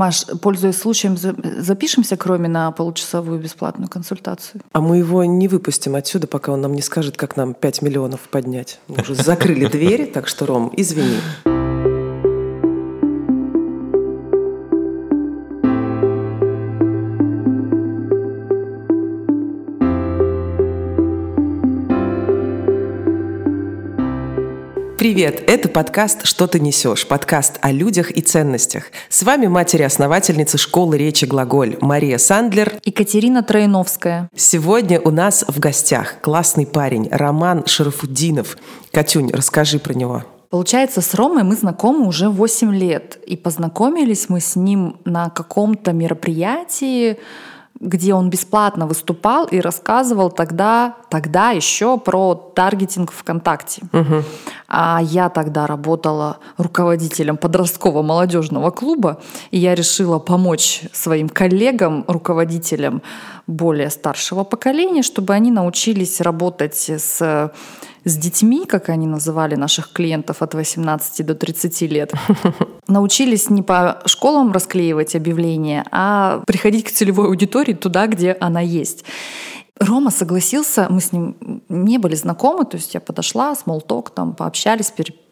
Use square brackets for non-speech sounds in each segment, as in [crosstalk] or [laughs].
Маш, пользуясь случаем, запишемся к Роме на получасовую бесплатную консультацию. А мы его не выпустим отсюда, пока он нам не скажет, как нам 5 миллионов поднять. Мы уже закрыли двери, так что, Ром, извини. Привет! Это подкаст «Что ты несешь?» Подкаст о людях и ценностях. С вами матери-основательницы школы речи «Глаголь» Мария Сандлер и Катерина Троиновская. Сегодня у нас в гостях классный парень Роман Шарафуддинов. Катюнь, расскажи про него. Получается, с Ромой мы знакомы уже 8 лет. И познакомились мы с ним на каком-то мероприятии, где он бесплатно выступал и рассказывал тогда, тогда еще про таргетинг ВКонтакте. Угу. А я тогда работала руководителем подросткового молодежного клуба, и я решила помочь своим коллегам, руководителям более старшего поколения, чтобы они научились работать с с детьми, как они называли наших клиентов от 18 до 30 лет, [laughs] научились не по школам расклеивать объявления, а приходить к целевой аудитории туда, где она есть. Рома согласился, мы с ним не были знакомы, то есть я подошла, смолток, там пообщались,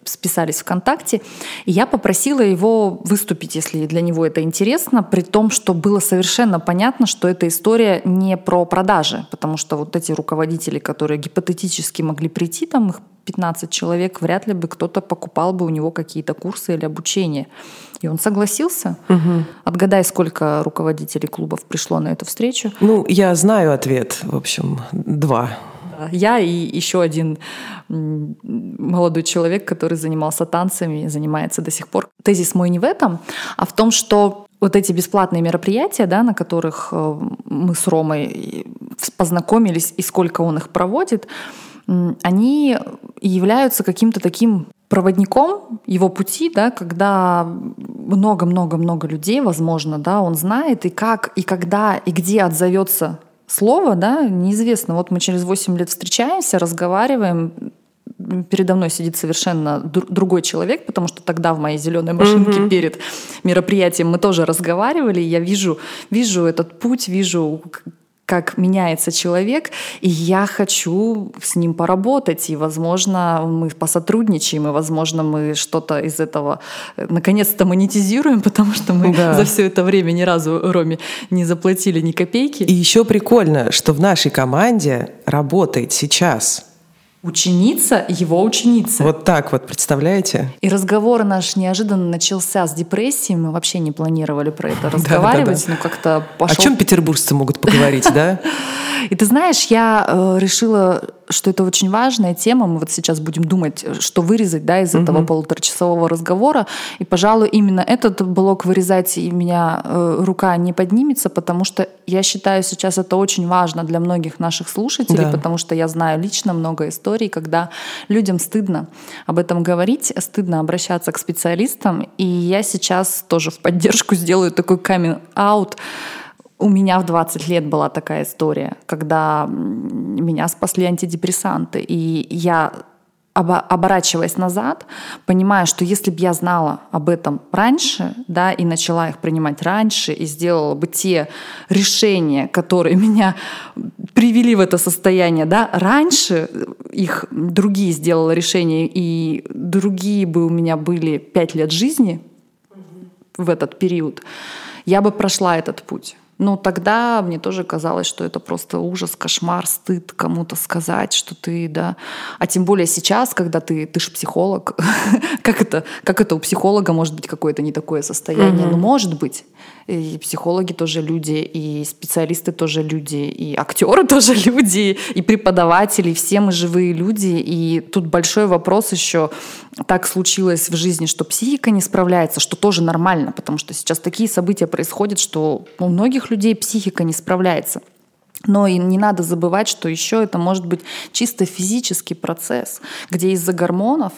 списались ВКонтакте, и я попросила его выступить, если для него это интересно, при том, что было совершенно понятно, что эта история не про продажи, потому что вот эти руководители, которые гипотетически могли прийти, там их 15 человек, вряд ли бы кто-то покупал бы у него какие-то курсы или обучение. И он согласился. Угу. Отгадай, сколько руководителей клубов пришло на эту встречу. Ну, я знаю ответ, в общем, два. Я и еще один молодой человек, который занимался танцами, занимается до сих пор. Тезис мой не в этом, а в том, что вот эти бесплатные мероприятия, да, на которых э, мы с Ромой познакомились и сколько он их проводит, они являются каким-то таким проводником его пути, да, когда много-много-много людей, возможно, да, он знает, и как, и когда, и где отзовется слово, да, неизвестно. Вот мы через 8 лет встречаемся, разговариваем, передо мной сидит совершенно другой человек, потому что тогда в моей зеленой машинке mm-hmm. перед мероприятием мы тоже разговаривали, и я вижу, вижу этот путь, вижу, как меняется человек, и я хочу с ним поработать, и, возможно, мы посотрудничаем, и, возможно, мы что-то из этого э, наконец-то монетизируем, [laughs] потому что мы да. за все это время ни разу Роме не заплатили ни копейки. И еще прикольно, что в нашей команде работает сейчас Ученица его ученица. Вот так вот, представляете? И разговор наш неожиданно начался с депрессией. Мы вообще не планировали про это [laughs] разговаривать, но как-то пошел... О чем петербуржцы могут поговорить, да? [laughs] И ты знаешь, я э, решила что это очень важная тема. Мы вот сейчас будем думать, что вырезать да, из этого угу. полуторачасового разговора. И, пожалуй, именно этот блок вырезать, и меня э, рука не поднимется, потому что я считаю, сейчас это очень важно для многих наших слушателей, да. потому что я знаю лично много историй, когда людям стыдно об этом говорить, стыдно обращаться к специалистам. И я сейчас тоже в поддержку сделаю такой камин-аут у меня в 20 лет была такая история, когда меня спасли антидепрессанты, и я оборачиваясь назад, понимая, что если бы я знала об этом раньше, да, и начала их принимать раньше, и сделала бы те решения, которые [laughs] меня привели в это состояние, да, раньше их другие сделала решения, и другие бы у меня были пять лет жизни в этот период, я бы прошла этот путь. Но тогда мне тоже казалось, что это просто ужас, кошмар, стыд кому-то сказать, что ты, да. А тем более сейчас, когда ты, ты же психолог, [laughs] как, это, как это у психолога может быть какое-то не такое состояние? Mm-hmm. Ну, может быть. И психологи тоже люди, и специалисты тоже люди, и актеры [laughs] тоже люди, и преподаватели, все мы живые люди. И тут большой вопрос еще, так случилось в жизни, что психика не справляется, что тоже нормально, потому что сейчас такие события происходят, что у многих людей психика не справляется. Но и не надо забывать, что еще это может быть чисто физический процесс, где из-за гормонов,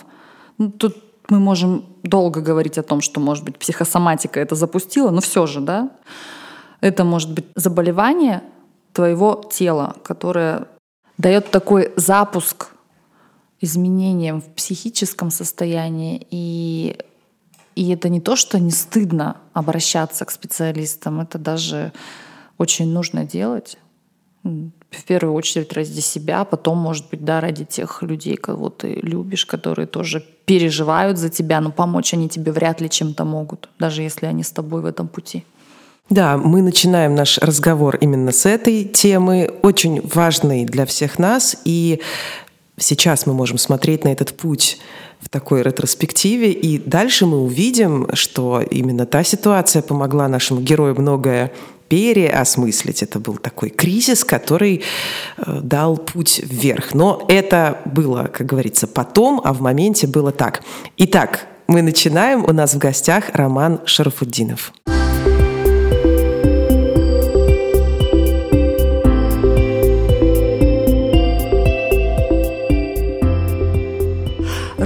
ну, тут мы можем долго говорить о том, что, может быть, психосоматика это запустила, но все же, да, это может быть заболевание твоего тела, которое дает такой запуск изменениям в психическом состоянии и И это не то, что не стыдно обращаться к специалистам, это даже очень нужно делать. В первую очередь ради себя, а потом, может быть, да, ради тех людей, кого ты любишь, которые тоже переживают за тебя, но помочь они тебе вряд ли чем-то могут, даже если они с тобой в этом пути. Да, мы начинаем наш разговор именно с этой темы, очень важной для всех нас. И сейчас мы можем смотреть на этот путь в такой ретроспективе, и дальше мы увидим, что именно та ситуация помогла нашему герою многое переосмыслить. Это был такой кризис, который э, дал путь вверх. Но это было, как говорится, потом, а в моменте было так. Итак, мы начинаем. У нас в гостях Роман Шарафуддинов.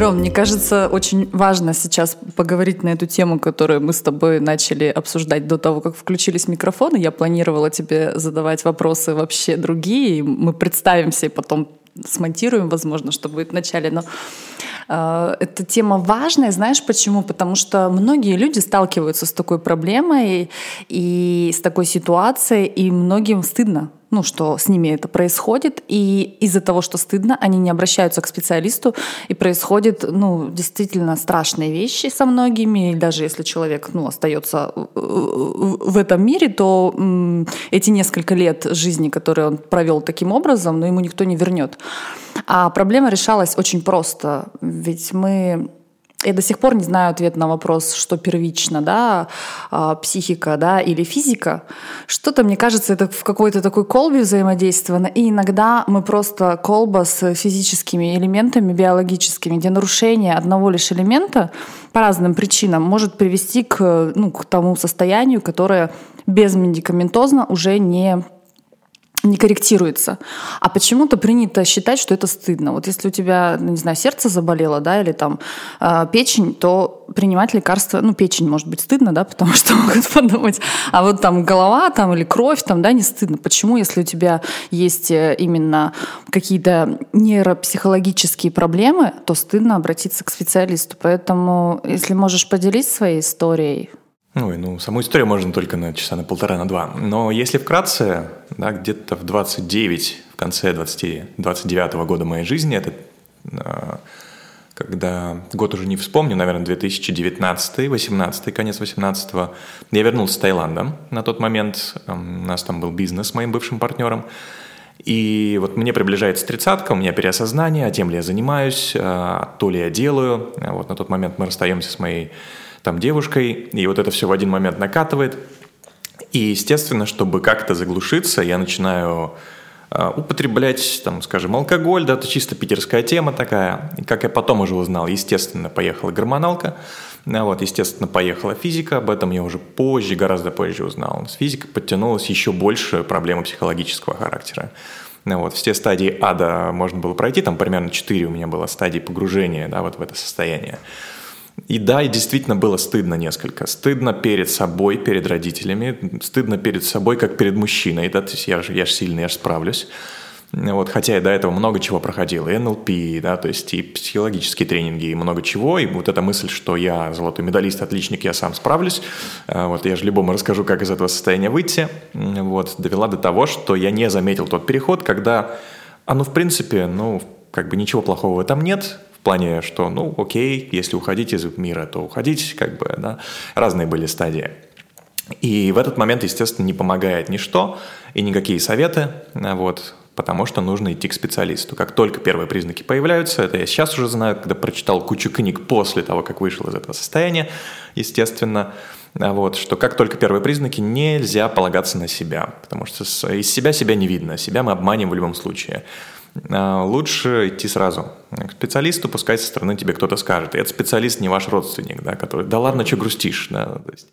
Ром, мне кажется, очень важно сейчас поговорить на эту тему, которую мы с тобой начали обсуждать до того, как включились микрофоны. Я планировала тебе задавать вопросы вообще другие. Мы представимся и потом смонтируем, возможно, что будет в начале. Но эта тема важная, знаешь почему? Потому что многие люди сталкиваются с такой проблемой и с такой ситуацией, и многим стыдно ну, что с ними это происходит, и из-за того, что стыдно, они не обращаются к специалисту, и происходят, ну, действительно страшные вещи со многими, и даже если человек, ну, остается в этом мире, то эти несколько лет жизни, которые он провел таким образом, ну, ему никто не вернет. А проблема решалась очень просто, ведь мы я до сих пор не знаю ответ на вопрос, что первично, да, а, психика, да, или физика. Что-то, мне кажется, это в какой-то такой колбе взаимодействовано. И иногда мы просто колба с физическими элементами биологическими, где нарушение одного лишь элемента по разным причинам может привести к, ну, к тому состоянию, которое безмедикаментозно уже не не корректируется. А почему-то принято считать, что это стыдно. Вот если у тебя, ну, не знаю, сердце заболело, да, или там э, печень, то принимать лекарства, ну, печень может быть стыдно, да, [laughs] потому что могут подумать, а вот там голова там или кровь там, да, не стыдно. Почему, если у тебя есть э, именно какие-то нейропсихологические проблемы, то стыдно обратиться к специалисту. Поэтому, если можешь поделиться своей историей, Ой, ну, саму историю можно только на часа на полтора, на два. Но если вкратце, да, где-то в 29, в конце 20, 29 -го года моей жизни, это а, когда год уже не вспомню, наверное, 2019, 18, конец 18 я вернулся с Таиланда на тот момент. У нас там был бизнес с моим бывшим партнером. И вот мне приближается тридцатка, у меня переосознание, а тем ли я занимаюсь, а, то ли я делаю. Вот на тот момент мы расстаемся с моей там девушкой, и вот это все в один момент накатывает. И, естественно, чтобы как-то заглушиться, я начинаю э, употреблять, там, скажем, алкоголь, да, это чисто питерская тема такая. И как я потом уже узнал, естественно, поехала гормоналка, вот, естественно, поехала физика, об этом я уже позже, гораздо позже узнал. С физикой подтянулась еще больше проблемы психологического характера. Ну, вот, все стадии ада можно было пройти, там примерно 4 у меня было стадии погружения да, вот в это состояние. И да, и действительно было стыдно несколько. Стыдно перед собой, перед родителями, стыдно перед собой, как перед мужчиной. Да, то есть я же, я же сильный, я же справлюсь. Вот, хотя я до этого много чего проходил, и НЛП, да, то есть и психологические тренинги, и много чего, и вот эта мысль, что я золотой медалист, отличник, я сам справлюсь, э, вот я же любому расскажу, как из этого состояния выйти, вот, довела до того, что я не заметил тот переход, когда, а ну, в принципе, ну, как бы ничего плохого в этом нет, плане, что, ну, окей, если уходить из мира, то уходить, как бы, да, разные были стадии. И в этот момент, естественно, не помогает ничто и никакие советы, вот, потому что нужно идти к специалисту. Как только первые признаки появляются, это я сейчас уже знаю, когда прочитал кучу книг после того, как вышел из этого состояния, естественно, вот, что как только первые признаки, нельзя полагаться на себя, потому что из себя себя не видно, себя мы обманем в любом случае. А, лучше идти сразу к специалисту, пускай со стороны тебе кто-то скажет. И этот специалист не ваш родственник, да, который, да ладно, что грустишь, да, то есть,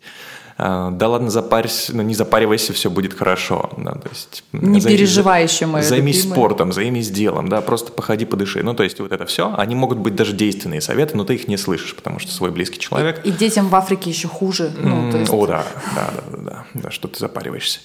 а, да ладно, запарься, ну, не запаривайся, все будет хорошо. Да, то есть, не займись, переживай еще, мое Займись любимое. спортом, займись делом, да, просто походи, подыши. Ну, то есть вот это все, они могут быть даже действенные советы, но ты их не слышишь, потому что свой близкий человек. И, и детям в Африке еще хуже. Ну, то есть... О, да, да, да, да, да, да, что ты запариваешься.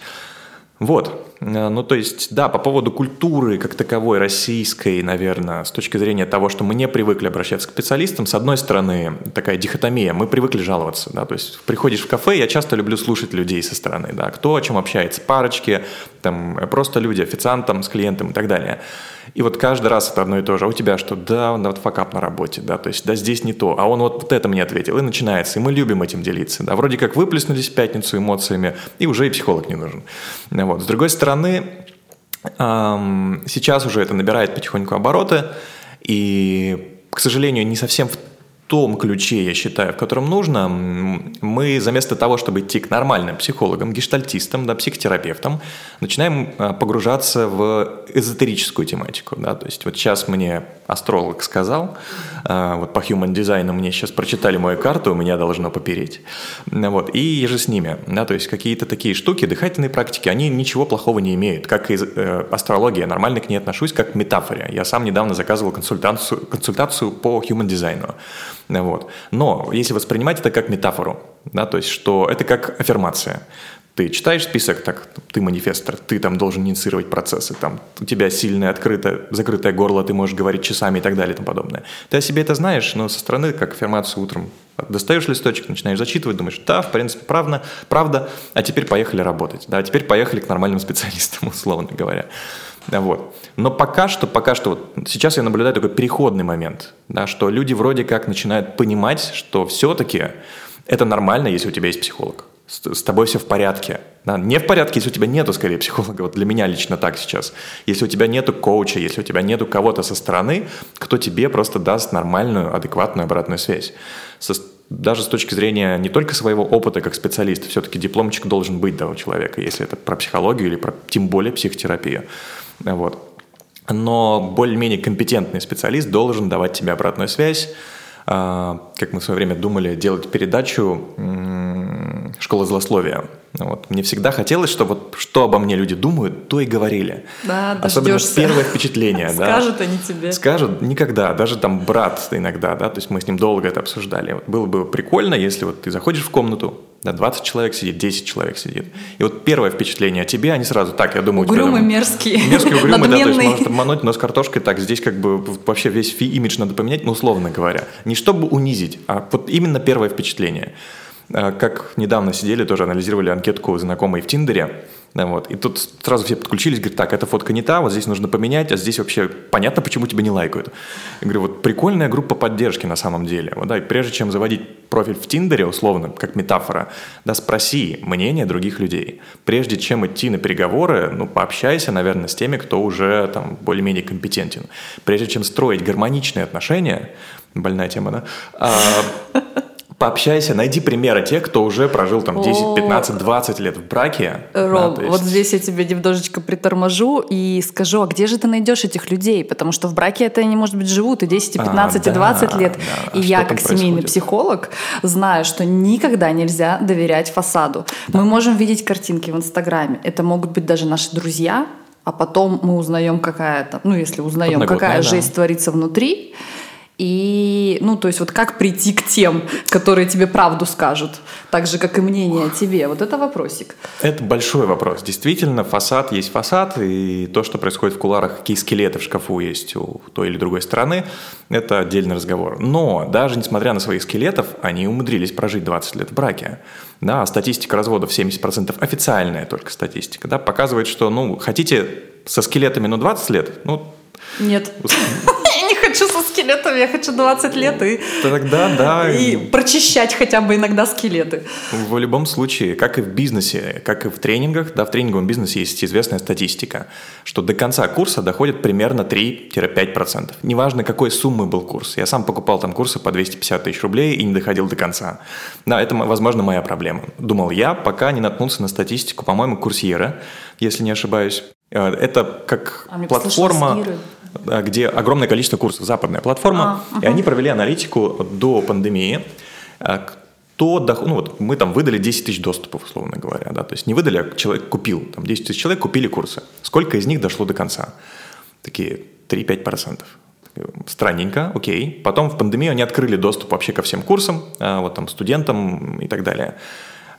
Вот. Э, ну, то есть, да, по поводу культуры как таковой российской, наверное, с точки зрения того, что мы не привыкли обращаться к специалистам, с одной стороны, такая дихотомия, мы привыкли жаловаться, да, то есть приходишь в кафе, я часто люблю слушать людей со стороны, да, кто о чем общается, парочки, там, просто люди, официант там, с клиентом и так далее. И вот каждый раз это одно и то же. А у тебя что? Да, он вот факап на работе, да, то есть, да, здесь не то. А он вот, вот это мне ответил. И начинается. И мы любим этим делиться. Да, вроде как выплеснулись в пятницу эмоциями, и уже и психолог не нужен. Вот. С другой стороны, эм, сейчас уже это набирает потихоньку обороты, и, к сожалению, не совсем в том ключе, я считаю, в котором нужно, мы вместо того, чтобы идти к нормальным психологам, гештальтистам, да, психотерапевтам, начинаем а, погружаться в эзотерическую тематику. Да? То есть вот сейчас мне астролог сказал, а, вот по human дизайну мне сейчас прочитали мою карту, у меня должно попереть. Вот, и же с ними. Да? То есть какие-то такие штуки, дыхательные практики, они ничего плохого не имеют. Как и э, астрология, я нормально к ней отношусь как к метафоре. Я сам недавно заказывал консультацию, консультацию по human дизайну. Вот. Но если воспринимать это как метафору, да, то есть что это как аффирмация. Ты читаешь список, так, ты манифестор, ты там должен инициировать процессы, там, у тебя сильное, открытое, закрытое горло, ты можешь говорить часами и так далее и тому подобное. Ты о себе это знаешь, но со стороны, как аффирмацию утром, достаешь листочек, начинаешь зачитывать, думаешь, да, в принципе, правда, правда, а теперь поехали работать, да, а теперь поехали к нормальным специалистам, [laughs] условно говоря. Вот. Но пока что, пока что, вот сейчас я наблюдаю такой переходный момент, да, что люди вроде как начинают понимать, что все-таки это нормально, если у тебя есть психолог. С, с тобой все в порядке. Да, не в порядке, если у тебя нету, скорее, психолога. Вот для меня лично так сейчас. Если у тебя нету коуча, если у тебя нету кого-то со стороны, кто тебе просто даст нормальную, адекватную обратную связь. Со, даже с точки зрения не только своего опыта как специалиста, все-таки дипломчик должен быть да, у человека, если это про психологию или про тем более психотерапию. Вот. Но более-менее компетентный специалист должен давать тебе обратную связь, а, как мы в свое время думали, делать передачу «Школа злословия». Вот. Мне всегда хотелось, чтобы вот, что обо мне люди думают, то и говорили. Да, Особенно дождешься. первое впечатление. Скажут они тебе. Скажут никогда, даже там брат иногда, да, то есть мы с ним долго это обсуждали. Было бы прикольно, если вот ты заходишь в комнату, да, 20 человек сидит, 10 человек сидит. И вот первое впечатление о тебе, они сразу так, я думаю... Угрюмый, мерзкий, Мерзкий, угрюмый, да, то есть может обмануть, но с картошкой так, здесь как бы вообще весь имидж надо поменять, ну, условно говоря. Не чтобы унизить, а вот именно первое впечатление. А, как недавно сидели, тоже анализировали анкетку знакомой в Тиндере, вот. И тут сразу все подключились, говорят, так, эта фотка не та, вот здесь нужно поменять, а здесь вообще понятно, почему тебя не лайкают. Я говорю, вот прикольная группа поддержки на самом деле. Вот, да, и прежде чем заводить профиль в Тиндере, условно, как метафора, да, спроси мнение других людей. Прежде чем идти на переговоры, ну, пообщайся, наверное, с теми, кто уже там более-менее компетентен. Прежде чем строить гармоничные отношения, больная тема, да, а, пообщайся, найди примеры тех, кто уже прожил там 10, 15, 20 лет в браке. Ром, да, есть... вот здесь я тебе немножечко приторможу и скажу, а где же ты найдешь этих людей? Потому что в браке это они, может быть, живут и 10, и 15, а, и 20 да, лет. Да. И а я, как происходит? семейный психолог, знаю, что никогда нельзя доверять фасаду. Да. Мы можем видеть картинки в Инстаграме. Это могут быть даже наши друзья, а потом мы узнаем какая-то, ну, если узнаем, какая да. жизнь творится внутри, и, ну, то есть вот как прийти к тем, которые тебе правду скажут, так же, как и мнение о тебе. Вот это вопросик. Это большой вопрос. Действительно, фасад есть фасад, и то, что происходит в куларах, какие скелеты в шкафу есть у той или другой стороны, это отдельный разговор. Но даже несмотря на своих скелетов, они умудрились прожить 20 лет в браке. Да, статистика разводов 70%, официальная только статистика, да, показывает, что, ну, хотите со скелетами, ну, 20 лет, ну, нет [laughs] скелетами, я хочу 20 лет и, Тогда, да. и прочищать хотя бы иногда скелеты. В любом случае, как и в бизнесе, как и в тренингах, да, в тренинговом бизнесе есть известная статистика, что до конца курса доходит примерно 3-5%. Неважно, какой суммы был курс. Я сам покупал там курсы по 250 тысяч рублей и не доходил до конца. Да, это, возможно, моя проблема. Думал я, пока не наткнулся на статистику, по-моему, курсьера, если не ошибаюсь. Э, это как а платформа где огромное количество курсов, западная платформа, а, и они провели аналитику до пандемии, а, кто ну вот мы там выдали 10 тысяч доступов, условно говоря, да, то есть не выдали, а человек купил, там 10 тысяч человек купили курсы. Сколько из них дошло до конца? Такие 3-5%. Странненько, окей. Потом в пандемию они открыли доступ вообще ко всем курсам, а, вот там студентам и так далее.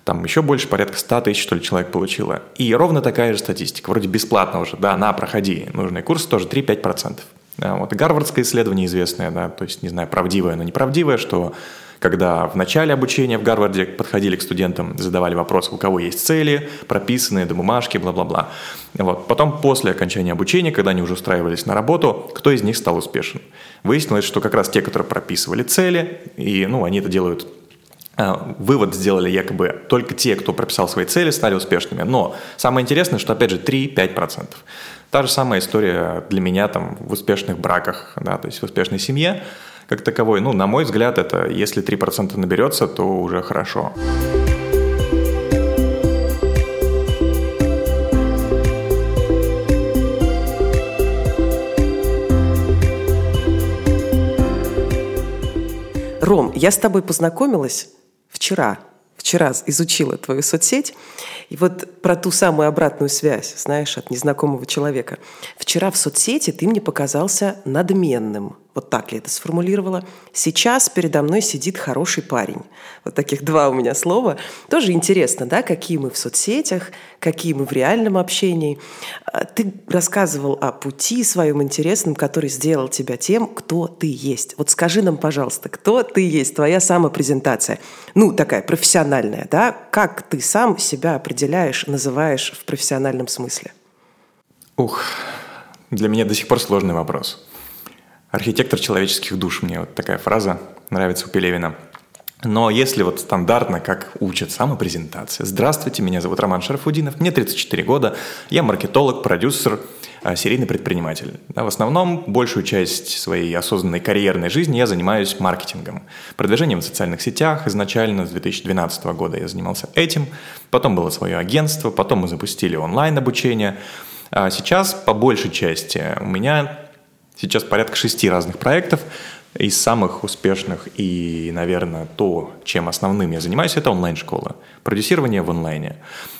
Там еще больше, порядка 100 тысяч, что ли, человек получило. И ровно такая же статистика, вроде бесплатно уже, да, на, проходи, нужный курс тоже 3-5%. А вот гарвардское исследование известное, да, то есть, не знаю, правдивое, но неправдивое, что когда в начале обучения в Гарварде подходили к студентам, задавали вопрос, у кого есть цели, прописанные до бумажки, бла-бла-бла. Вот. Потом, после окончания обучения, когда они уже устраивались на работу, кто из них стал успешен? Выяснилось, что как раз те, которые прописывали цели, и ну, они это делают вывод сделали якобы только те, кто прописал свои цели, стали успешными. Но самое интересное, что опять же 3-5%. Та же самая история для меня там в успешных браках, да, то есть в успешной семье как таковой. Ну, на мой взгляд, это если 3% наберется, то уже хорошо. Ром, я с тобой познакомилась вчера вчера изучила твою соцсеть, и вот про ту самую обратную связь, знаешь, от незнакомого человека. Вчера в соцсети ты мне показался надменным – вот так ли это сформулировала. Сейчас передо мной сидит хороший парень. Вот таких два у меня слова. Тоже интересно, да, какие мы в соцсетях, какие мы в реальном общении. А, ты рассказывал о пути своем интересном, который сделал тебя тем, кто ты есть. Вот скажи нам, пожалуйста, кто ты есть, твоя самопрезентация. Ну, такая профессиональная, да? Как ты сам себя определяешь, называешь в профессиональном смысле? Ух, для меня до сих пор сложный вопрос. Архитектор человеческих душ, мне вот такая фраза нравится у Пелевина. Но если вот стандартно, как учат самопрезентация. Здравствуйте, меня зовут Роман Шарафудинов, мне 34 года, я маркетолог, продюсер, а, серийный предприниматель. В основном большую часть своей осознанной карьерной жизни я занимаюсь маркетингом, продвижением в социальных сетях. Изначально с 2012 года я занимался этим, потом было свое агентство, потом мы запустили онлайн-обучение. А сейчас по большей части у меня Сейчас порядка шести разных проектов. Из самых успешных и, наверное, то, чем основным я занимаюсь, это онлайн-школа. Продюсирование в онлайне.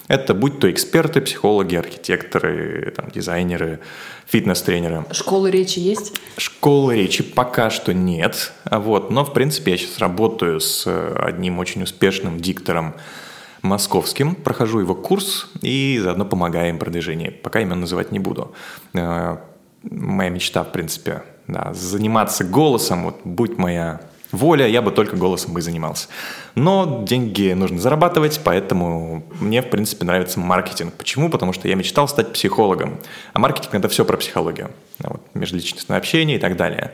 Это будь то эксперты, психологи, архитекторы, там, дизайнеры, фитнес-тренеры. Школы речи есть? Школы речи пока что нет. Вот. Но, в принципе, я сейчас работаю с одним очень успешным диктором московским, прохожу его курс и заодно помогаю им продвижению. Пока имен называть не буду э, моя мечта, в принципе, да, заниматься голосом, вот будь моя воля, я бы только голосом бы занимался. Но деньги нужно зарабатывать, поэтому мне, в принципе, нравится маркетинг. Почему? Потому что я мечтал стать психологом. А маркетинг – это все про психологию. Вот, межличностное общение и так далее.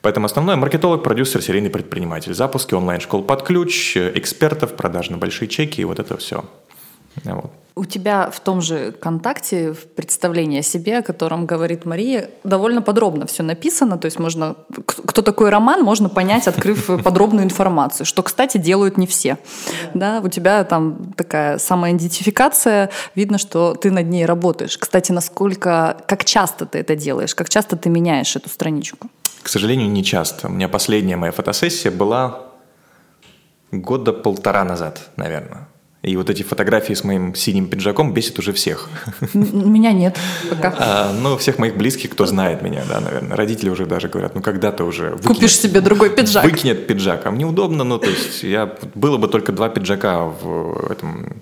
Поэтому основной маркетолог, продюсер, серийный предприниматель. Запуски онлайн-школ под ключ, экспертов, продаж на большие чеки и вот это все. Вот. У тебя в том же контакте в представлении о себе, о котором говорит Мария, довольно подробно все написано. То есть можно, кто такой роман, можно понять, открыв [laughs] подробную информацию, что, кстати, делают не все. Да, у тебя там такая самоидентификация, видно, что ты над ней работаешь. Кстати, насколько, как часто ты это делаешь, как часто ты меняешь эту страничку? К сожалению, не часто. У меня последняя моя фотосессия была года полтора назад, наверное. И вот эти фотографии с моим синим пиджаком бесит уже всех. Меня нет пока. А, ну, всех моих близких, кто знает меня, да, наверное. Родители уже даже говорят, ну, когда ты уже... Выкинет, Купишь себе другой пиджак. Выкинет пиджак. А мне удобно, ну, то есть я... Было бы только два пиджака в этом...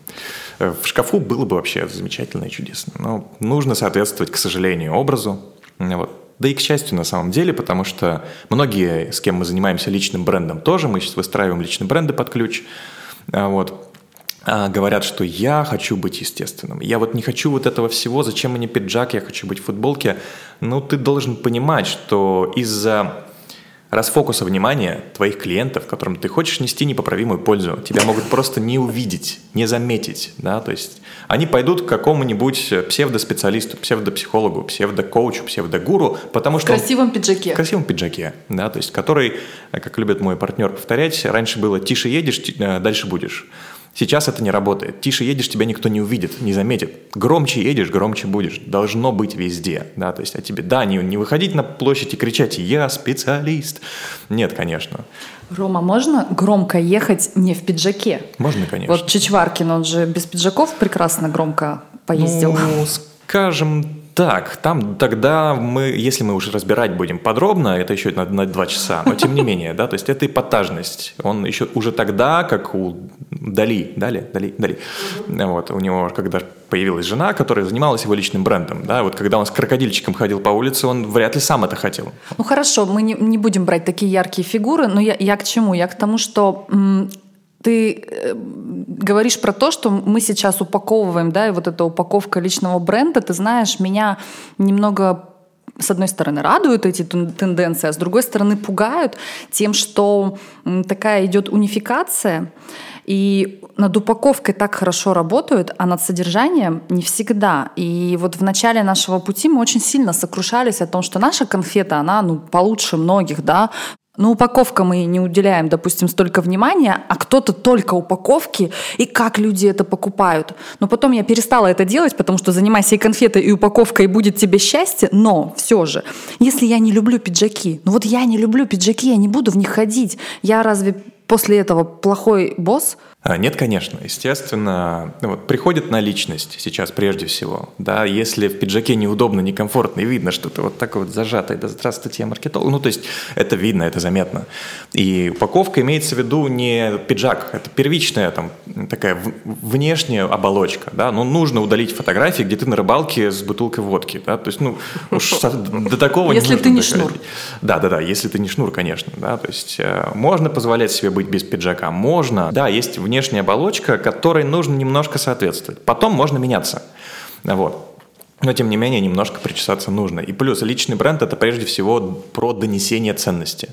В шкафу было бы вообще замечательно и чудесно. Но нужно соответствовать, к сожалению, образу. Вот. Да и к счастью на самом деле, потому что многие, с кем мы занимаемся личным брендом, тоже мы сейчас выстраиваем личные бренды под ключ. А вот. А, говорят, что я хочу быть естественным. Я вот не хочу вот этого всего, зачем мне пиджак, я хочу быть в футболке. Ну, ты должен понимать, что из-за расфокуса внимания твоих клиентов, которым ты хочешь нести непоправимую пользу, тебя могут просто не увидеть, не заметить, да, то есть они пойдут к какому-нибудь псевдоспециалисту, псевдопсихологу, псевдокоучу, псевдогуру, потому что... В красивом пиджаке. В красивом пиджаке, да, то есть который, как любит мой партнер повторять, раньше было «тише едешь, э, дальше будешь». Сейчас это не работает. Тише едешь, тебя никто не увидит, не заметит. Громче едешь, громче будешь. Должно быть везде. Да, то есть о тебе, да, не, не выходить на площадь и кричать «Я специалист». Нет, конечно. Рома, можно громко ехать не в пиджаке? Можно, конечно. Вот Чичваркин, он же без пиджаков прекрасно громко поездил. Ну, скажем так, там тогда мы, если мы уже разбирать будем подробно, это еще на, на два часа, но тем не менее, да, то есть это эпатажность. Он еще уже тогда, как у Дали, Дали, Дали, Дали, вот, у него, когда появилась жена, которая занималась его личным брендом, да, вот когда он с крокодильчиком ходил по улице, он вряд ли сам это хотел. Ну хорошо, мы не, не будем брать такие яркие фигуры, но я, я к чему? Я к тому, что ты э, говоришь про то, что мы сейчас упаковываем, да, и вот эта упаковка личного бренда, ты знаешь, меня немного с одной стороны, радуют эти тенденции, а с другой стороны, пугают тем, что такая идет унификация, и над упаковкой так хорошо работают, а над содержанием не всегда. И вот в начале нашего пути мы очень сильно сокрушались о том, что наша конфета, она ну, получше многих, да, но упаковка мы не уделяем, допустим, столько внимания, а кто-то только упаковки и как люди это покупают. Но потом я перестала это делать, потому что занимайся и конфетой, и упаковкой, и будет тебе счастье. Но все же, если я не люблю пиджаки, ну вот я не люблю пиджаки, я не буду в них ходить. Я разве после этого плохой босс? А, нет, конечно. Естественно, ну вот, приходит на личность сейчас прежде всего. Да, если в пиджаке неудобно, некомфортно, и видно, что ты вот так вот зажатый, да здравствуйте, я маркетолог. Ну, то есть это видно, это заметно. И упаковка имеется в виду не пиджак, это первичная там такая внешняя оболочка. Да? Ну, нужно удалить фотографии, где ты на рыбалке с бутылкой водки. Да? То есть, ну, уж до такого Если ты не шнур. Да, да, да, если ты не шнур, конечно. Да? То есть э, можно позволять себе быть без пиджака, можно. Да, есть внешняя оболочка, которой нужно немножко соответствовать. Потом можно меняться. Вот. Но, тем не менее, немножко причесаться нужно. И плюс, личный бренд – это прежде всего про донесение ценности.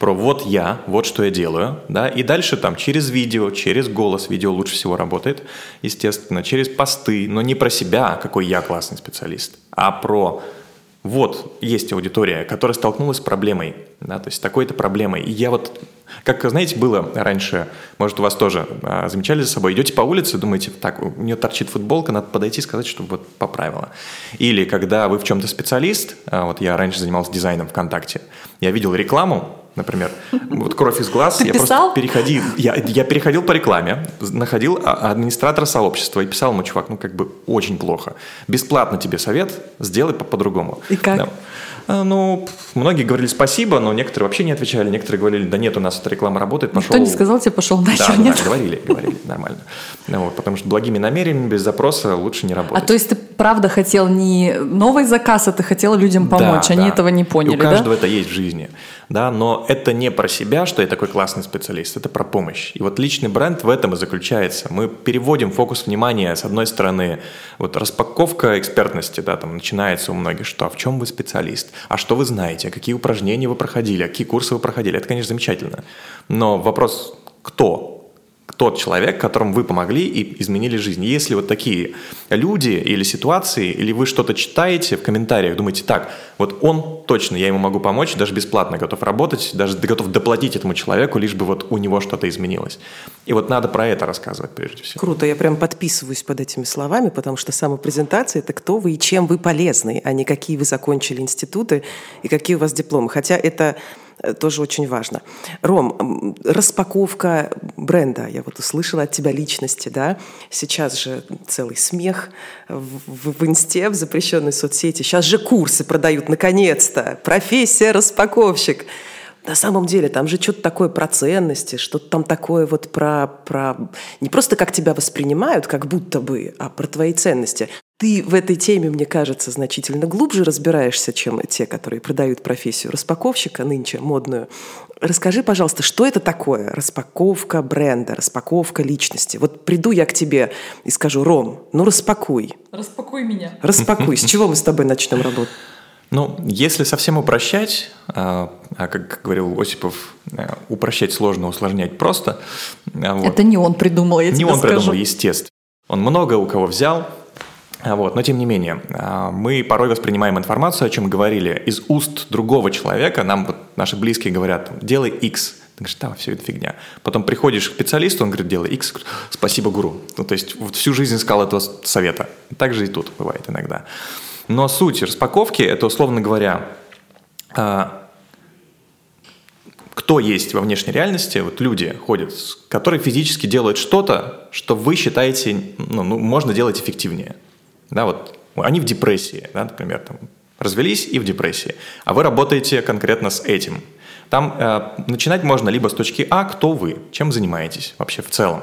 Про вот я, вот что я делаю, да, и дальше там через видео, через голос, видео лучше всего работает, естественно, через посты, но не про себя, какой я классный специалист, а про вот есть аудитория, которая столкнулась с проблемой, да, то есть такой-то проблемой. И я вот, как, знаете, было раньше, может, у вас тоже а, замечали за собой, идете по улице, думаете, так, у нее торчит футболка, надо подойти и сказать, чтобы вот поправила. Или когда вы в чем-то специалист, а, вот я раньше занимался дизайном ВКонтакте, я видел рекламу, например, вот кровь из глаз, Ты я писал? просто переходил, я, я переходил по рекламе, находил а, администратора сообщества и писал ему, чувак, ну как бы очень плохо, бесплатно тебе совет, сделай по-другому. И как? Да. А, ну, многие говорили спасибо, но некоторые вообще не отвечали, некоторые говорили, да нет, у нас эта реклама работает, пошел. Кто не сказал тебе, пошел да, нахер, да, нет? Да, говорили, говорили, нормально. Вот, потому что благими намерениями, без запроса лучше не работать. А то есть ты правда хотел не новый заказ, а ты хотел людям помочь, да, они да. этого не поняли, И у каждого да? это есть в жизни, да, но это не про себя, что я такой классный специалист, это про помощь. И вот личный бренд в этом и заключается. Мы переводим фокус внимания, с одной стороны, вот распаковка экспертности, да, там начинается у многих, что а в чем вы специалист, а что вы знаете, а какие упражнения вы проходили, а какие курсы вы проходили, это, конечно, замечательно. Но вопрос, кто? Тот человек, которому вы помогли и изменили жизнь. Если вот такие люди или ситуации, или вы что-то читаете в комментариях, думаете, так, вот он точно, я ему могу помочь, даже бесплатно готов работать, даже готов доплатить этому человеку, лишь бы вот у него что-то изменилось. И вот надо про это рассказывать прежде всего. Круто, я прям подписываюсь под этими словами, потому что самопрезентация – это кто вы и чем вы полезны, а не какие вы закончили институты и какие у вас дипломы. Хотя это тоже очень важно. Ром, распаковка бренда, я вот услышала от тебя личности, да, сейчас же целый смех в, в, в инсте, в запрещенной соцсети, сейчас же курсы продают, наконец-то, профессия распаковщик. На самом деле там же что-то такое про ценности, что-то там такое вот про, про... Не просто как тебя воспринимают, как будто бы, а про твои ценности. Ты в этой теме, мне кажется, значительно глубже разбираешься, чем те, которые продают профессию распаковщика нынче модную. Расскажи, пожалуйста, что это такое? Распаковка бренда, распаковка личности. Вот приду я к тебе и скажу, Ром, ну распакуй. Распакуй меня. Распакуй. С чего мы с тобой начнем работать? Ну, если совсем упрощать, а, а как говорил Осипов, э, упрощать сложно, усложнять просто. А вот. Это не он придумал, я не тебе он скажу. придумал, естественно. Он много у кого взял, вот. Но тем не менее, а, мы порой воспринимаем информацию, о чем говорили, из уст другого человека. Нам вот наши близкие говорят, делай X. Ты говоришь, да, все это фигня. Потом приходишь к специалисту, он говорит, делай X. Спасибо, гуру. Ну, то есть вот всю жизнь искал этого совета. Так же и тут бывает иногда. Но суть распаковки – это, условно говоря, а, кто есть во внешней реальности, вот люди ходят, которые физически делают что-то, что вы считаете, ну, ну можно делать эффективнее. Да, вот Они в депрессии, да, например, там, развелись и в депрессии, а вы работаете конкретно с этим. Там э, начинать можно либо с точки А, кто вы, чем занимаетесь вообще в целом.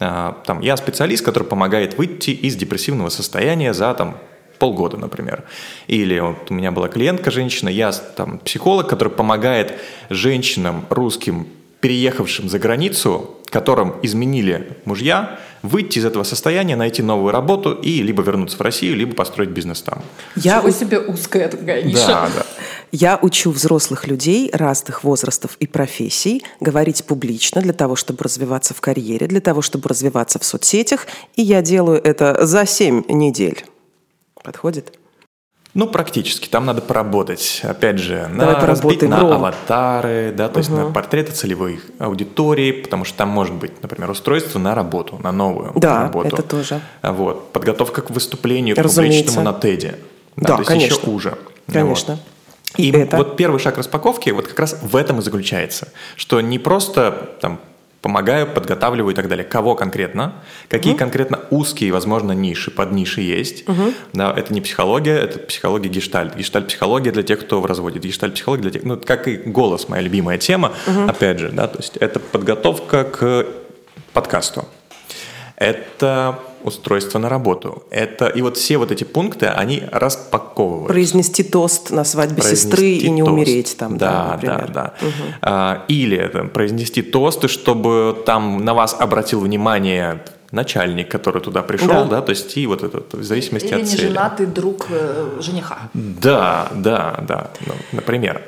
Э, там, я специалист, который помогает выйти из депрессивного состояния за там, полгода, например. Или вот у меня была клиентка женщина, я там психолог, который помогает женщинам русским, переехавшим за границу, которым изменили мужья, выйти из этого состояния, найти новую работу и либо вернуться в Россию, либо построить бизнес там. Я у себе узкая такая ниша. Да, да. Я учу взрослых людей разных возрастов и профессий говорить публично для того, чтобы развиваться в карьере, для того, чтобы развиваться в соцсетях, и я делаю это за 7 недель. Подходит? Ну, практически. Там надо поработать. Опять же, Давай на, разбить на Ром. аватары, да, то есть на портреты целевой аудитории, потому что там может быть, например, устройство на работу, на новую да, работу. это тоже. Вот. Подготовка к выступлению к Разумеется. публичному на TED. Да, то есть конечно. еще хуже. Конечно. Вот. И, И это? вот первый шаг распаковки вот как раз в этом и заключается, что не просто там помогаю, подготавливаю и так далее. Кого конкретно? Какие угу. конкретно узкие, возможно, ниши, под ниши есть? Угу. Да, это не психология, это психология гештальт. Гештальт-психология для тех, кто в разводе. Гештальт-психология для тех, ну, как и голос, моя любимая тема, угу. опять же, да, то есть это подготовка к подкасту. Это устройство на работу. Это и вот все вот эти пункты, они распаковывают. Произнести тост на свадьбе произнести сестры и не тост. умереть там, да, да, например. да, да. Угу. А, или это, произнести тосты, чтобы там на вас обратил внимание начальник, который туда пришел, да, да то есть и вот это в зависимости Или от цели. Или женатый друг э, жениха. Да, да, да, ну, например.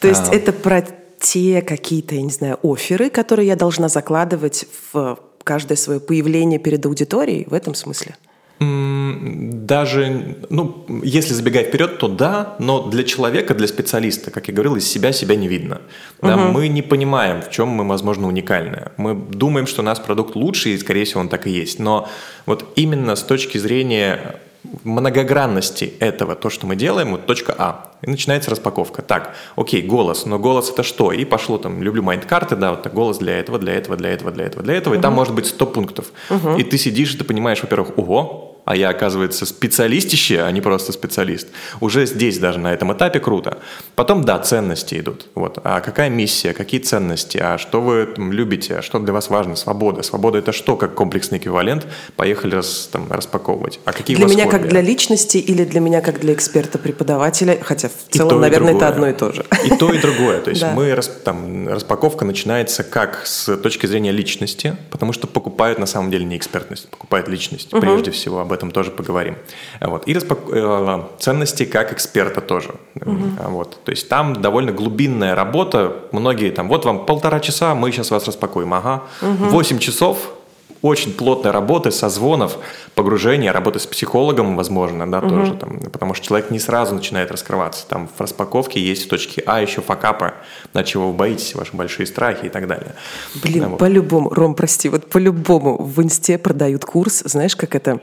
То есть а, это про те какие-то, я не знаю, оферы, которые я должна закладывать в каждое свое появление перед аудиторией в этом смысле? Даже, ну, если забегать вперед, то да, но для человека, для специалиста, как я говорил, из себя себя не видно. Да, угу. Мы не понимаем, в чем мы, возможно, уникальны. Мы думаем, что у нас продукт лучше, и, скорее всего, он так и есть. Но вот именно с точки зрения многогранности этого, то, что мы делаем, вот точка А. И начинается распаковка. Так, окей, голос, но голос это что? И пошло там, люблю майнд-карты, да, вот так, голос для этого, для этого, для этого, для этого, для этого, угу. и там может быть 100 пунктов. Угу. И ты сидишь, и ты понимаешь, во-первых, ого, а я, оказывается, специалистище, а не просто специалист. Уже здесь даже на этом этапе круто. Потом, да, ценности идут. Вот. А какая миссия, какие ценности, а что вы там, любите, а что для вас важно? Свобода. Свобода это что, как комплексный эквивалент? Поехали раз, там, распаковывать. А какие для меня хобби? как для личности или для меня как для эксперта-преподавателя? Хотя в целом, то, наверное, это одно и то же. И то, и другое. То [laughs] есть мы, там, распаковка начинается как с точки зрения личности, потому что покупают на самом деле не экспертность, покупают личность прежде всего об этом тоже поговорим. Вот. И распак... Э, ценности как эксперта тоже. Угу. Вот. То есть там довольно глубинная работа. Многие там, вот вам полтора часа, мы сейчас вас распакуем. Ага. Угу. 8 часов очень плотной работы, созвонов, погружения, работы с психологом, возможно, да, угу. тоже там, потому что человек не сразу начинает раскрываться. Там в распаковке есть в точке А еще факапы, на чего вы боитесь, ваши большие страхи и так далее. Блин, вот. по-любому, Ром, прости, вот по-любому в инсте продают курс, знаешь, как это?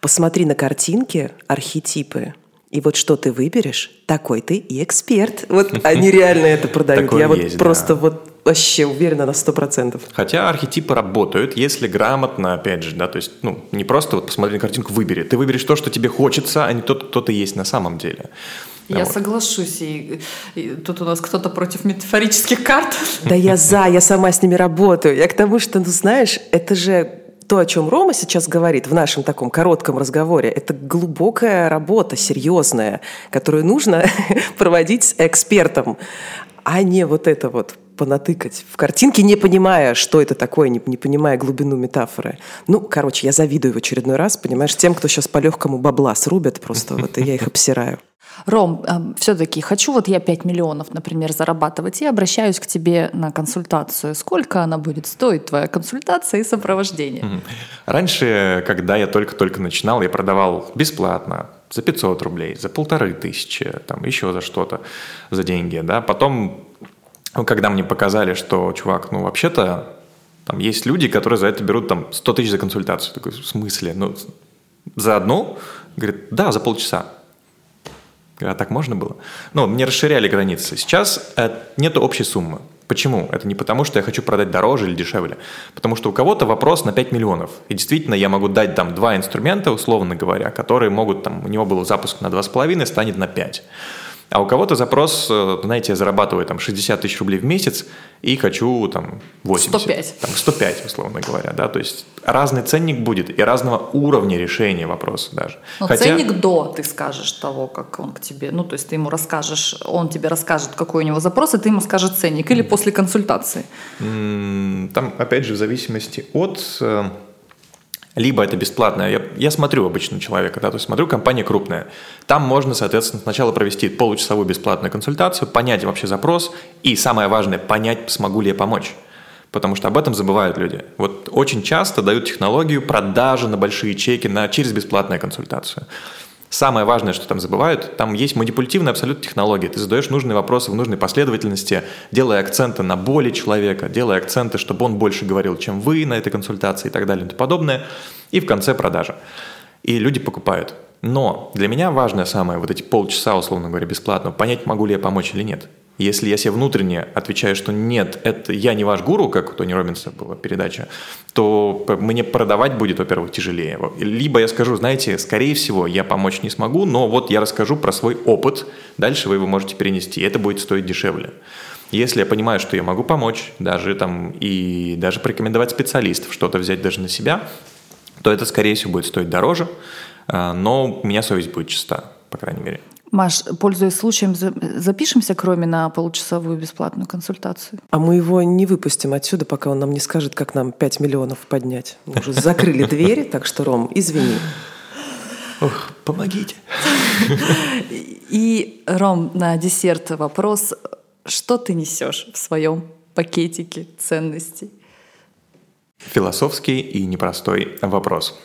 Посмотри на картинки, архетипы, и вот что ты выберешь, такой ты и эксперт. Вот они реально это продают. Я вот просто вот вообще уверена на сто процентов. Хотя архетипы работают, если грамотно, опять же, да, то есть, ну, не просто вот посмотри на картинку, выбери. Ты выберешь то, что тебе хочется, а не тот, кто ты есть на самом деле. Я вот. соглашусь. И, и тут у нас кто-то против метафорических карт. Да я за, я сама с ними работаю. Я к тому, что, ну знаешь, это же то, о чем Рома сейчас говорит в нашем таком коротком разговоре, это глубокая работа, серьезная, которую нужно [laughs] проводить с экспертом, а не вот это вот понатыкать в картинке, не понимая, что это такое, не, не понимая глубину метафоры. Ну, короче, я завидую в очередной раз, понимаешь, тем, кто сейчас по легкому бабла срубят просто, вот, и я их обсираю. Ром, э, все-таки хочу вот я 5 миллионов, например, зарабатывать, и обращаюсь к тебе на консультацию. Сколько она будет стоить, твоя консультация и сопровождение? Раньше, когда я только-только начинал, я продавал бесплатно, за 500 рублей, за полторы тысячи, там еще за что-то, за деньги, да. Потом когда мне показали, что, чувак, ну, вообще-то там есть люди, которые за это берут там 100 тысяч за консультацию. Такой, в смысле? Ну, за одну? Говорит, да, за полчаса. А так можно было? Ну, мне расширяли границы. Сейчас э, нет общей суммы. Почему? Это не потому, что я хочу продать дороже или дешевле. Потому что у кого-то вопрос на 5 миллионов. И действительно я могу дать там два инструмента, условно говоря, которые могут, там, у него был запуск на 2,5, станет на 5. А у кого-то запрос, э, знаете, я зарабатываю там 60 тысяч рублей в месяц и хочу там 80. 105. Там 105, условно говоря, да, то есть разный ценник будет и разного уровня решения вопроса даже. Но Хотя... ценник до, ты скажешь того, как он к тебе, ну, то есть ты ему расскажешь, он тебе расскажет, какой у него запрос, и ты ему скажешь ценник, или после консультации? Там, опять же, в зависимости от э, либо это бесплатно. Я, я смотрю обычно человека, да, то есть смотрю, компания крупная. Там можно, соответственно, сначала провести получасовую бесплатную консультацию, понять вообще запрос и, самое важное, понять, смогу ли я помочь. Потому что об этом забывают люди. Вот очень часто дают технологию продажи на большие чеки на, через бесплатную консультацию. Самое важное, что там забывают, там есть манипулятивная абсолютно технология. Ты задаешь нужные вопросы в нужной последовательности, делая акценты на боли человека, делая акценты, чтобы он больше говорил, чем вы на этой консультации и так далее и тому подобное. И в конце продажа. И люди покупают. Но для меня важное самое, вот эти полчаса, условно говоря, бесплатно, понять, могу ли я помочь или нет. Если я себе внутренне отвечаю, что нет, это я не ваш гуру, как у Тони Робинса была передача, то мне продавать будет, во-первых, тяжелее. Либо я скажу, знаете, скорее всего, я помочь не смогу, но вот я расскажу про свой опыт, дальше вы его можете перенести, и это будет стоить дешевле. Если я понимаю, что я могу помочь, даже там и даже порекомендовать специалистов, что-то взять даже на себя, то это, скорее всего, будет стоить дороже, а, но у меня совесть будет чиста, по крайней мере. Маш, пользуясь случаем, запишемся к Роме на получасовую бесплатную консультацию. А мы его не выпустим отсюда, пока он нам не скажет, как нам 5 миллионов поднять. Мы уже закрыли двери, так что, Ром, извини. Ох, помогите. И, Ром, на десерт вопрос. Что ты несешь в своем пакетике ценностей? Философский и непростой вопрос.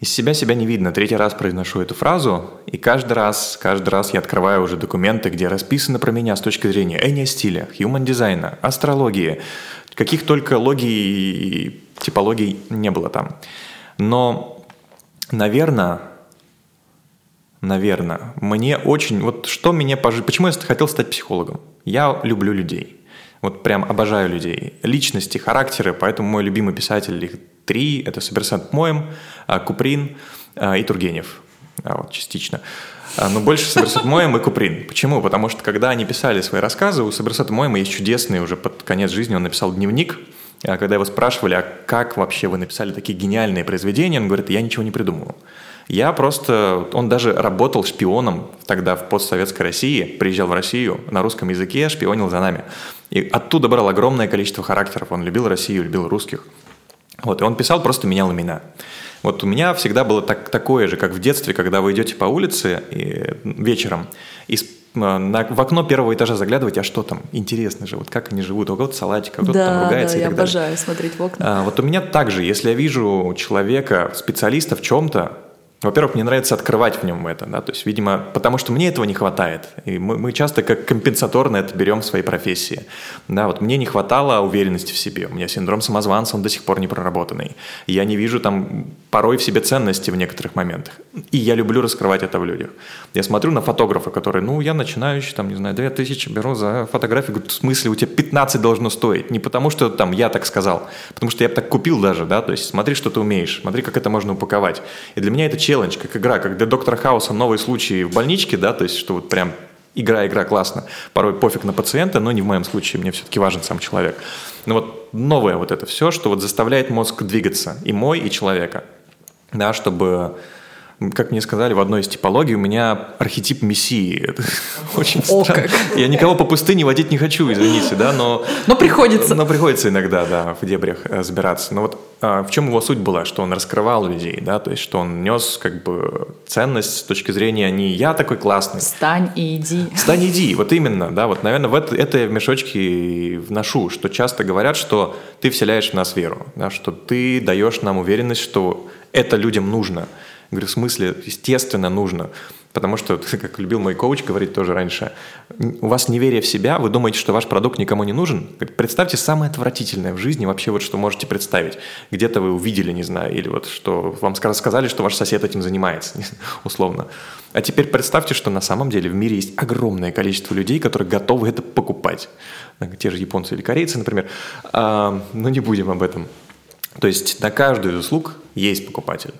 Из себя себя не видно. Третий раз произношу эту фразу, и каждый раз, каждый раз я открываю уже документы, где расписано про меня с точки зрения эниостиля, human дизайна, астрологии, каких только логий и типологий не было там. Но, наверное, наверное, мне очень... Вот что меня... Почему я хотел стать психологом? Я люблю людей. Вот прям обожаю людей. Личности, характеры, поэтому мой любимый писатель, их три, это Соберсент Моем, а, Куприн а, и Тургенев, а, вот, частично. Но больше Соберсет Моем и Куприн. Почему? Потому что когда они писали свои рассказы, у Соберсета Моема есть чудесный уже под конец жизни, он написал дневник, когда его спрашивали, а как вообще вы написали такие гениальные произведения, он говорит, я ничего не придумывал. Я просто, он даже работал шпионом тогда в постсоветской России, приезжал в Россию на русском языке, шпионил за нами. И оттуда брал огромное количество характеров. Он любил Россию, любил русских. Вот, и он писал, просто менял имена. Вот у меня всегда было так, такое же, как в детстве, когда вы идете по улице и, вечером, и э, на, в окно первого этажа заглядывать, а что там? Интересно же, вот как они живут, у кого-то салатик, а кто-то да, там ругается да, и я так обожаю далее. смотреть в окна. А, вот у меня также, если я вижу человека, специалиста в чем-то, во-первых, мне нравится открывать в нем это, да, то есть, видимо, потому что мне этого не хватает. И мы, мы часто как компенсаторно это берем в своей профессии. Да, вот мне не хватало уверенности в себе. У меня синдром самозванца, он до сих пор не проработанный. Я не вижу там порой в себе ценности в некоторых моментах. И я люблю раскрывать это в людях. Я смотрю на фотографа, который, ну, я начинающий, там, не знаю, 2000 беру за фотографию. Говорю, в смысле, у тебя 15 должно стоить. Не потому что там я так сказал, потому что я так купил даже, да, то есть смотри, что ты умеешь, смотри, как это можно упаковать. И для меня это челлендж, как игра, как для Доктора Хауса новые случаи в больничке, да, то есть что вот прям игра, игра классно. Порой пофиг на пациента, но не в моем случае, мне все-таки важен сам человек. Но вот новое вот это все, что вот заставляет мозг двигаться, и мой, и человека, да, чтобы как мне сказали, в одной из типологий у меня архетип мессии. [laughs] Это очень странно. Я никого по пустыне водить не хочу, извините, да, но... Но приходится. Но приходится иногда, да, в дебрях э, забираться. Но вот а, в чем его суть была, что он раскрывал людей, да, то есть что он нес как бы ценность с точки зрения не «я такой классный». Встань и иди. Встань и иди, вот именно, да, вот, наверное, в это, это я в мешочке вношу, что часто говорят, что ты вселяешь в нас веру, да, что ты даешь нам уверенность, что это людям нужно – говорю, в смысле, естественно, нужно. Потому что, [laughs] как любил мой коуч говорить тоже раньше, у вас неверие в себя, вы думаете, что ваш продукт никому не нужен. Представьте самое отвратительное в жизни вообще вот что можете представить. Где-то вы увидели, не знаю, или вот что вам сказали, что ваш сосед этим занимается, [laughs] условно. А теперь представьте, что на самом деле в мире есть огромное количество людей, которые готовы это покупать. Те же японцы или корейцы, например. А, но не будем об этом. То есть на каждую из услуг есть покупатель.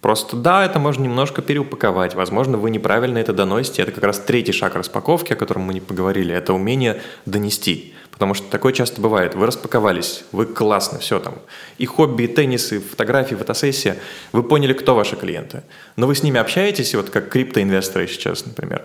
Просто да, это можно немножко переупаковать. Возможно, вы неправильно это доносите. Это как раз третий шаг распаковки, о котором мы не поговорили. Это умение донести. Потому что такое часто бывает. Вы распаковались, вы классно, все там. И хобби, и теннис, и фотографии, фотосессия. Вы поняли, кто ваши клиенты. Но вы с ними общаетесь, вот как криптоинвесторы сейчас, например.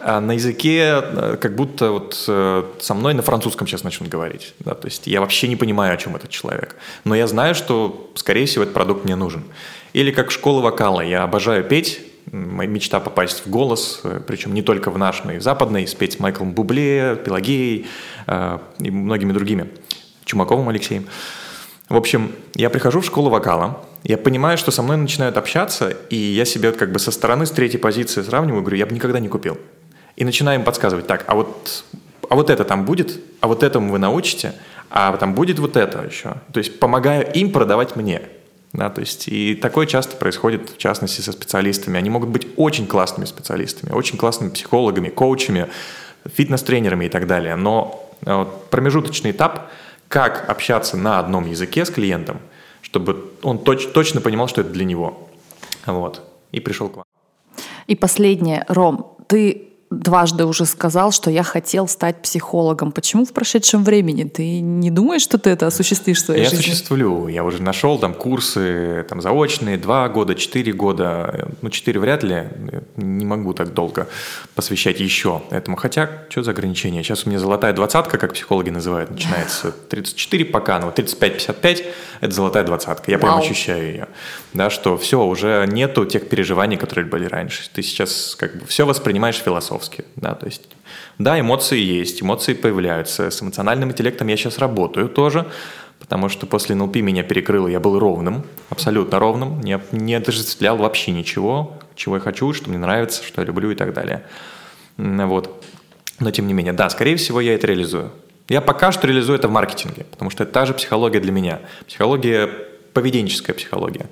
А на языке э, как будто вот э, со мной на французском сейчас начнут говорить. Да? То есть я вообще не понимаю, о чем этот человек. Но я знаю, что, скорее всего, этот продукт мне нужен. Или как школа вокала. Я обожаю петь. Моя мечта попасть в голос, э, причем не только в наш, но и в западный, спеть с Майклом Бубле, Пелагеей э, и многими другими. Чумаковым Алексеем. В общем, я прихожу в школу вокала, я понимаю, что со мной начинают общаться, и я себе как бы со стороны, с третьей позиции сравниваю, говорю, я бы никогда не купил. И начинаю им подсказывать, так, а вот, а вот это там будет, а вот этому вы научите, а там будет вот это еще. То есть помогаю им продавать мне. Да, то есть и такое часто происходит, в частности, со специалистами. Они могут быть очень классными специалистами, очень классными психологами, коучами, фитнес-тренерами и так далее. Но э, промежуточный этап, как общаться на одном языке с клиентом, чтобы он точ- точно понимал, что это для него. Вот. И пришел к вам. И последнее, Ром, ты дважды уже сказал, что я хотел стать психологом. Почему в прошедшем времени? Ты не думаешь, что ты это осуществишь в своей я жизни? Я осуществлю. Я уже нашел там курсы там, заочные, два года, четыре года. Ну, четыре вряд ли. Не могу так долго посвящать еще этому. Хотя, что за ограничения? Сейчас у меня золотая двадцатка, как психологи называют, начинается [laughs] 34 пока, но 35-55 – это золотая двадцатка. Я Вау. прям ощущаю ее. Да, что все, уже нету тех переживаний, которые были раньше. Ты сейчас как бы все воспринимаешь философски да, то есть, да, эмоции есть, эмоции появляются, с эмоциональным интеллектом я сейчас работаю тоже, потому что после НЛП меня перекрыло, я был ровным, абсолютно ровным, не, не отождествлял вообще ничего, чего я хочу, что мне нравится, что я люблю и так далее. Вот. Но тем не менее, да, скорее всего, я это реализую. Я пока что реализую это в маркетинге, потому что это та же психология для меня. Психология, поведенческая психология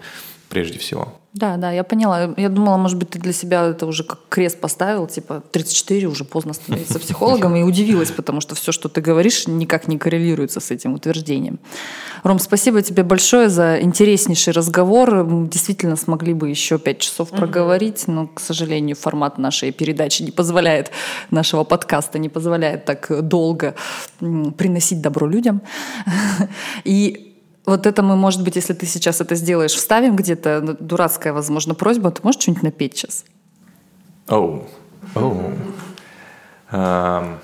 прежде всего. Да, да, я поняла. Я думала, может быть, ты для себя это уже как крест поставил, типа 34 уже поздно становиться психологом, и удивилась, потому что все, что ты говоришь, никак не коррелируется с этим утверждением. Ром, спасибо тебе большое за интереснейший разговор. Мы действительно смогли бы еще пять часов проговорить, но, к сожалению, формат нашей передачи не позволяет, нашего подкаста не позволяет так долго приносить добро людям. [laughs] И вот это мы, может быть, если ты сейчас это сделаешь, вставим где-то, ну, дурацкая, возможно, просьба, ты можешь что-нибудь напеть сейчас? Оу, oh. оу. Oh.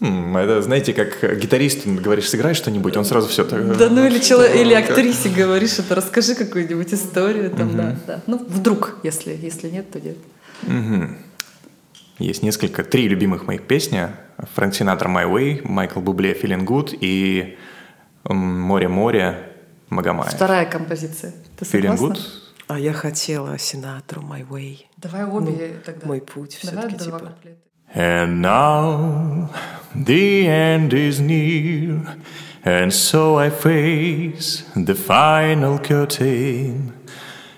Um, это, знаете, как гитарист, говоришь, сыграй что-нибудь, он сразу все так... Да, ну или, человек, или актрисе говоришь, это расскажи какую-нибудь историю, там, uh-huh. да, да. Ну, вдруг, если, если нет, то нет. Uh-huh. Есть несколько, три любимых моих песни. Фрэнк Синатра «My Way», Майкл Бубле «Feeling Good» и «Море-море» Магомая. Вторая композиция. Ты Feeling Good? А я хотела Синатру «My Way». Давай обе ну, тогда. Мой путь Давай все-таки типа. Куплеты. And now the end is near, and so I face the final curtain.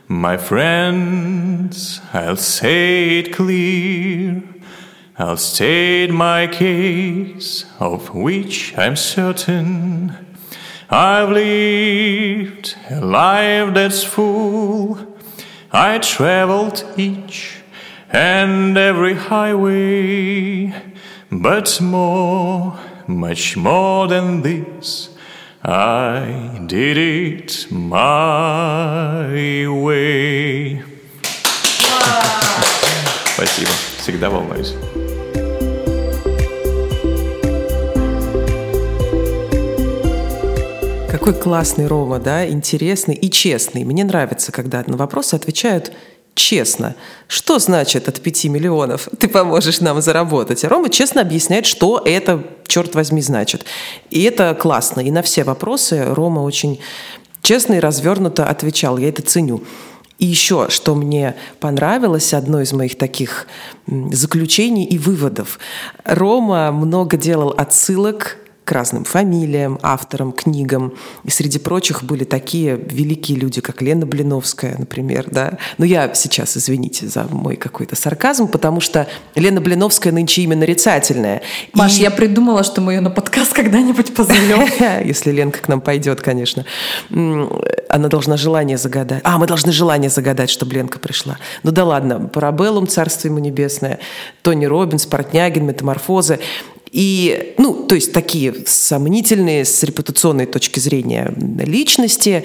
My friends, I'll say it clear. I'll state my case, of which I'm certain. I've lived a life that's full. I traveled each and every highway, but more, much more than this, I did it my way. Спасибо. Всегда волнуюсь. Какой классный Рома, да, интересный и честный. Мне нравится, когда на вопросы отвечают честно. Что значит от 5 миллионов ты поможешь нам заработать? А Рома честно объясняет, что это, черт возьми, значит. И это классно. И на все вопросы Рома очень честно и развернуто отвечал. Я это ценю. И еще, что мне понравилось, одно из моих таких заключений и выводов. Рома много делал отсылок к разным фамилиям, авторам, книгам. И среди прочих были такие великие люди, как Лена Блиновская, например. Да? Но я сейчас, извините за мой какой-то сарказм, потому что Лена Блиновская нынче имя нарицательное. Маш, и... я придумала, что мы ее на подкаст когда-нибудь позовем. [laughs] Если Ленка к нам пойдет, конечно. Она должна желание загадать. А, мы должны желание загадать, чтобы Ленка пришла. Ну да ладно, Парабеллум, Царство ему небесное, Тони Робинс, Портнягин, Метаморфозы. И, ну, то есть такие сомнительные с репутационной точки зрения личности.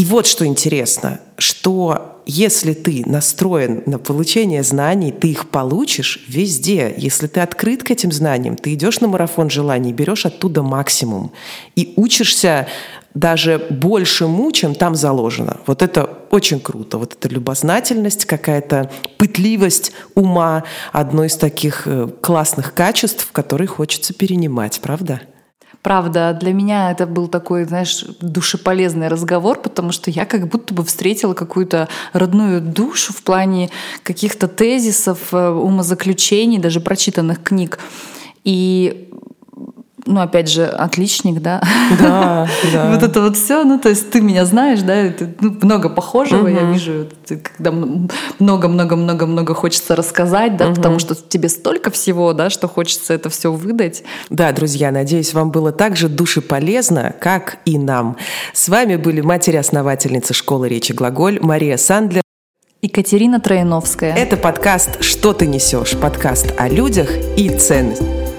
И вот что интересно, что если ты настроен на получение знаний, ты их получишь везде. Если ты открыт к этим знаниям, ты идешь на марафон желаний, берешь оттуда максимум и учишься даже большему, чем там заложено. Вот это очень круто. Вот эта любознательность, какая-то пытливость ума, одно из таких э, классных качеств, которые хочется перенимать, правда? Правда, для меня это был такой, знаешь, душеполезный разговор, потому что я как будто бы встретила какую-то родную душу в плане каких-то тезисов, э, умозаключений, даже прочитанных книг. И ну, опять же, отличник, да. Да, [laughs] да. вот это вот все, ну, то есть ты меня знаешь, да, это, ну, много похожего, угу. я вижу, когда много-много-много-много хочется рассказать, да, угу. потому что тебе столько всего, да, что хочется это все выдать. Да, друзья, надеюсь, вам было так же душеполезно, как и нам. С вами были матери-основательницы школы речи «Глаголь» Мария Сандлер Екатерина Трояновская. Это подкаст «Что ты несешь?» Подкаст о людях и ценностях.